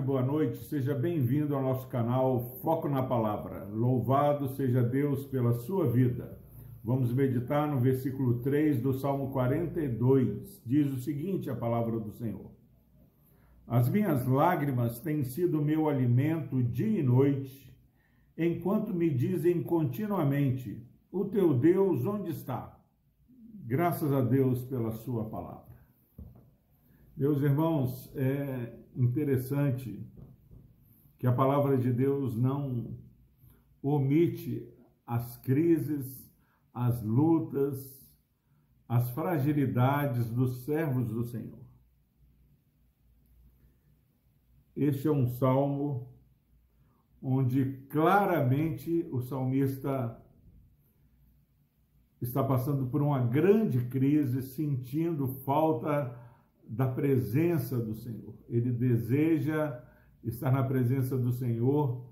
tarde, boa noite, seja bem-vindo ao nosso canal Foco na Palavra. Louvado seja Deus pela sua vida. Vamos meditar no versículo 3 do Salmo 42. Diz o seguinte: a palavra do Senhor. As minhas lágrimas têm sido meu alimento dia e noite, enquanto me dizem continuamente: O teu Deus onde está? Graças a Deus pela sua palavra. Meus irmãos, é interessante que a palavra de Deus não omite as crises, as lutas, as fragilidades dos servos do Senhor. Este é um salmo onde claramente o salmista está passando por uma grande crise, sentindo falta da presença do Senhor. Ele deseja estar na presença do Senhor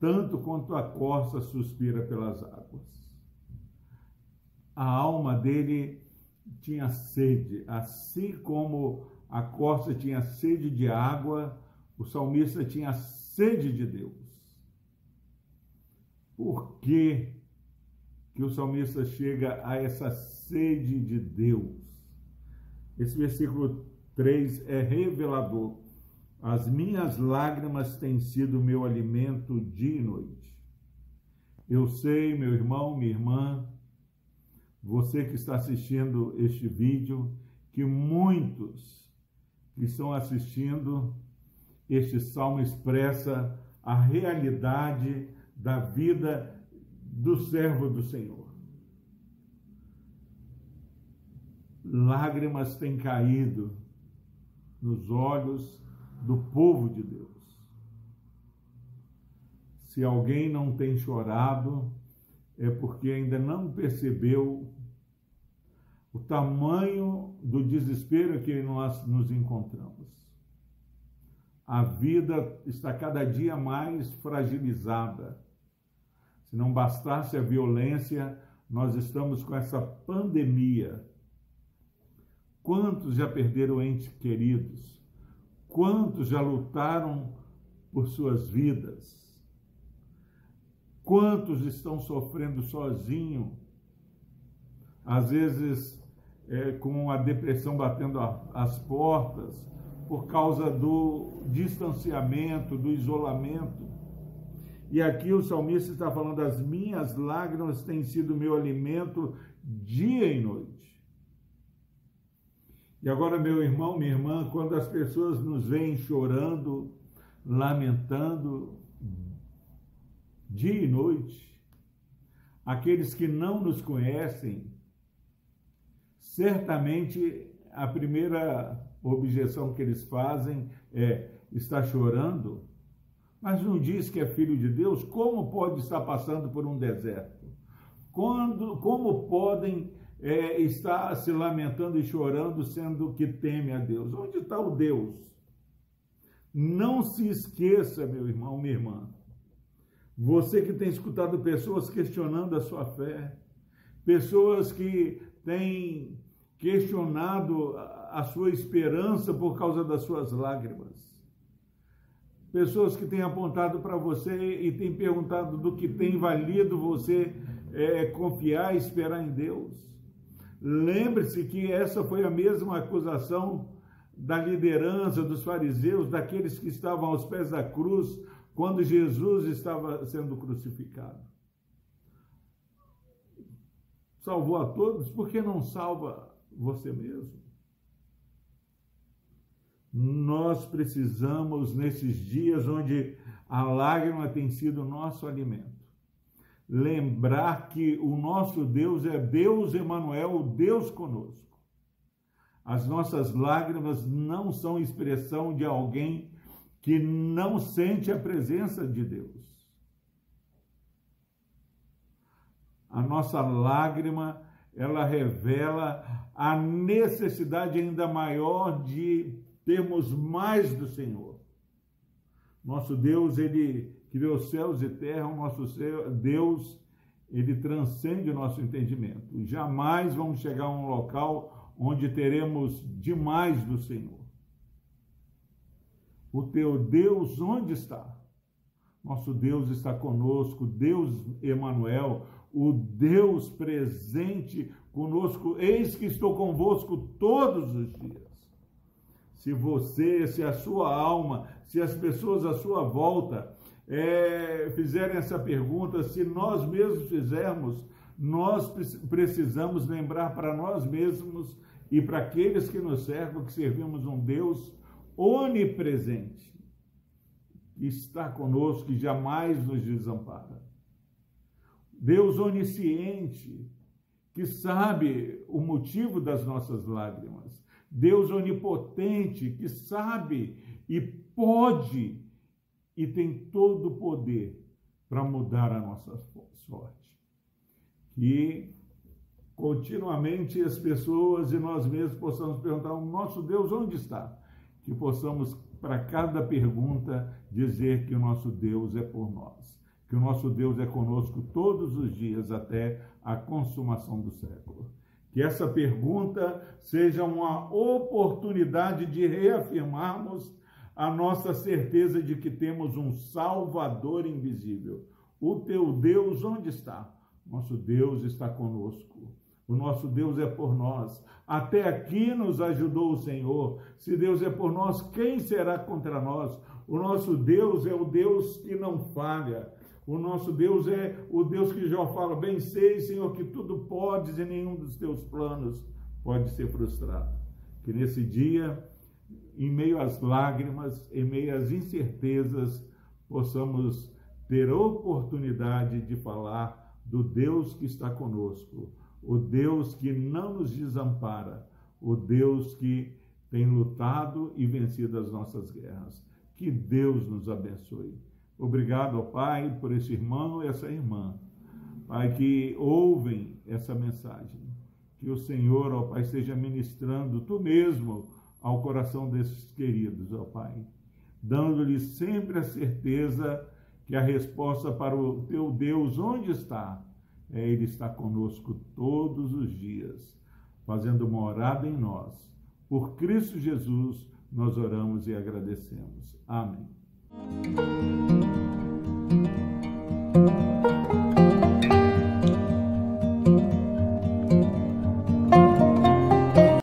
tanto quanto a corça suspira pelas águas. A alma dele tinha sede, assim como a corça tinha sede de água, o salmista tinha sede de Deus. Por que, que o salmista chega a essa sede de Deus? Esse versículo 3 é revelador. As minhas lágrimas têm sido meu alimento dia e noite. Eu sei, meu irmão, minha irmã, você que está assistindo este vídeo, que muitos que estão assistindo este salmo expressa a realidade da vida do servo do Senhor. Lágrimas têm caído nos olhos do povo de Deus. Se alguém não tem chorado, é porque ainda não percebeu o tamanho do desespero que nós nos encontramos. A vida está cada dia mais fragilizada. Se não bastasse a violência, nós estamos com essa pandemia Quantos já perderam entes queridos? Quantos já lutaram por suas vidas? Quantos estão sofrendo sozinho? Às vezes é, com a depressão batendo a, as portas por causa do distanciamento, do isolamento. E aqui o salmista está falando: as minhas lágrimas têm sido meu alimento dia e noite. E agora, meu irmão, minha irmã, quando as pessoas nos veem chorando, lamentando, dia e noite, aqueles que não nos conhecem, certamente a primeira objeção que eles fazem é: está chorando? Mas não diz que é filho de Deus? Como pode estar passando por um deserto? Quando, como podem é, está se lamentando e chorando, sendo que teme a Deus. Onde está o Deus? Não se esqueça, meu irmão, minha irmã. Você que tem escutado pessoas questionando a sua fé, pessoas que têm questionado a sua esperança por causa das suas lágrimas. Pessoas que têm apontado para você e têm perguntado do que tem valido você é, confiar e esperar em Deus. Lembre-se que essa foi a mesma acusação da liderança dos fariseus, daqueles que estavam aos pés da cruz, quando Jesus estava sendo crucificado. Salvou a todos, por que não salva você mesmo? Nós precisamos, nesses dias onde a lágrima tem sido nosso alimento, lembrar que o nosso Deus é Deus Emanuel, o Deus conosco. As nossas lágrimas não são expressão de alguém que não sente a presença de Deus. A nossa lágrima, ela revela a necessidade ainda maior de termos mais do Senhor. Nosso Deus, ele criou céus e terra, o nosso Deus, ele transcende o nosso entendimento. Jamais vamos chegar a um local onde teremos demais do Senhor. O teu Deus onde está? Nosso Deus está conosco, Deus Emanuel, o Deus presente conosco. Eis que estou convosco todos os dias. Se você, se a sua alma, se as pessoas à sua volta é, fizerem essa pergunta, se nós mesmos fizermos, nós precisamos lembrar para nós mesmos e para aqueles que nos cercam que servimos um Deus onipresente, que está conosco, que jamais nos desampara. Deus onisciente, que sabe o motivo das nossas lágrimas. Deus onipotente, que sabe e pode e tem todo o poder para mudar a nossa sorte. Que continuamente as pessoas e nós mesmos possamos perguntar: o nosso Deus onde está? Que possamos, para cada pergunta, dizer que o nosso Deus é por nós, que o nosso Deus é conosco todos os dias até a consumação do século. Que essa pergunta seja uma oportunidade de reafirmarmos a nossa certeza de que temos um Salvador invisível. O teu Deus onde está? Nosso Deus está conosco. O nosso Deus é por nós. Até aqui nos ajudou o Senhor. Se Deus é por nós, quem será contra nós? O nosso Deus é o Deus que não falha. O nosso Deus é o Deus que já fala: Bem sei, Senhor, que tudo podes e nenhum dos teus planos pode ser frustrado. Que nesse dia em meio às lágrimas, em meio às incertezas, possamos ter oportunidade de falar do Deus que está conosco, o Deus que não nos desampara, o Deus que tem lutado e vencido as nossas guerras. Que Deus nos abençoe. Obrigado, ó Pai, por esse irmão e essa irmã. Pai, que ouvem essa mensagem. Que o Senhor, ó Pai, esteja ministrando, tu mesmo, ao coração desses queridos, ó Pai, dando-lhes sempre a certeza que a resposta para o teu Deus, onde está? É, Ele está conosco todos os dias, fazendo morada em nós. Por Cristo Jesus, nós oramos e agradecemos. Amém.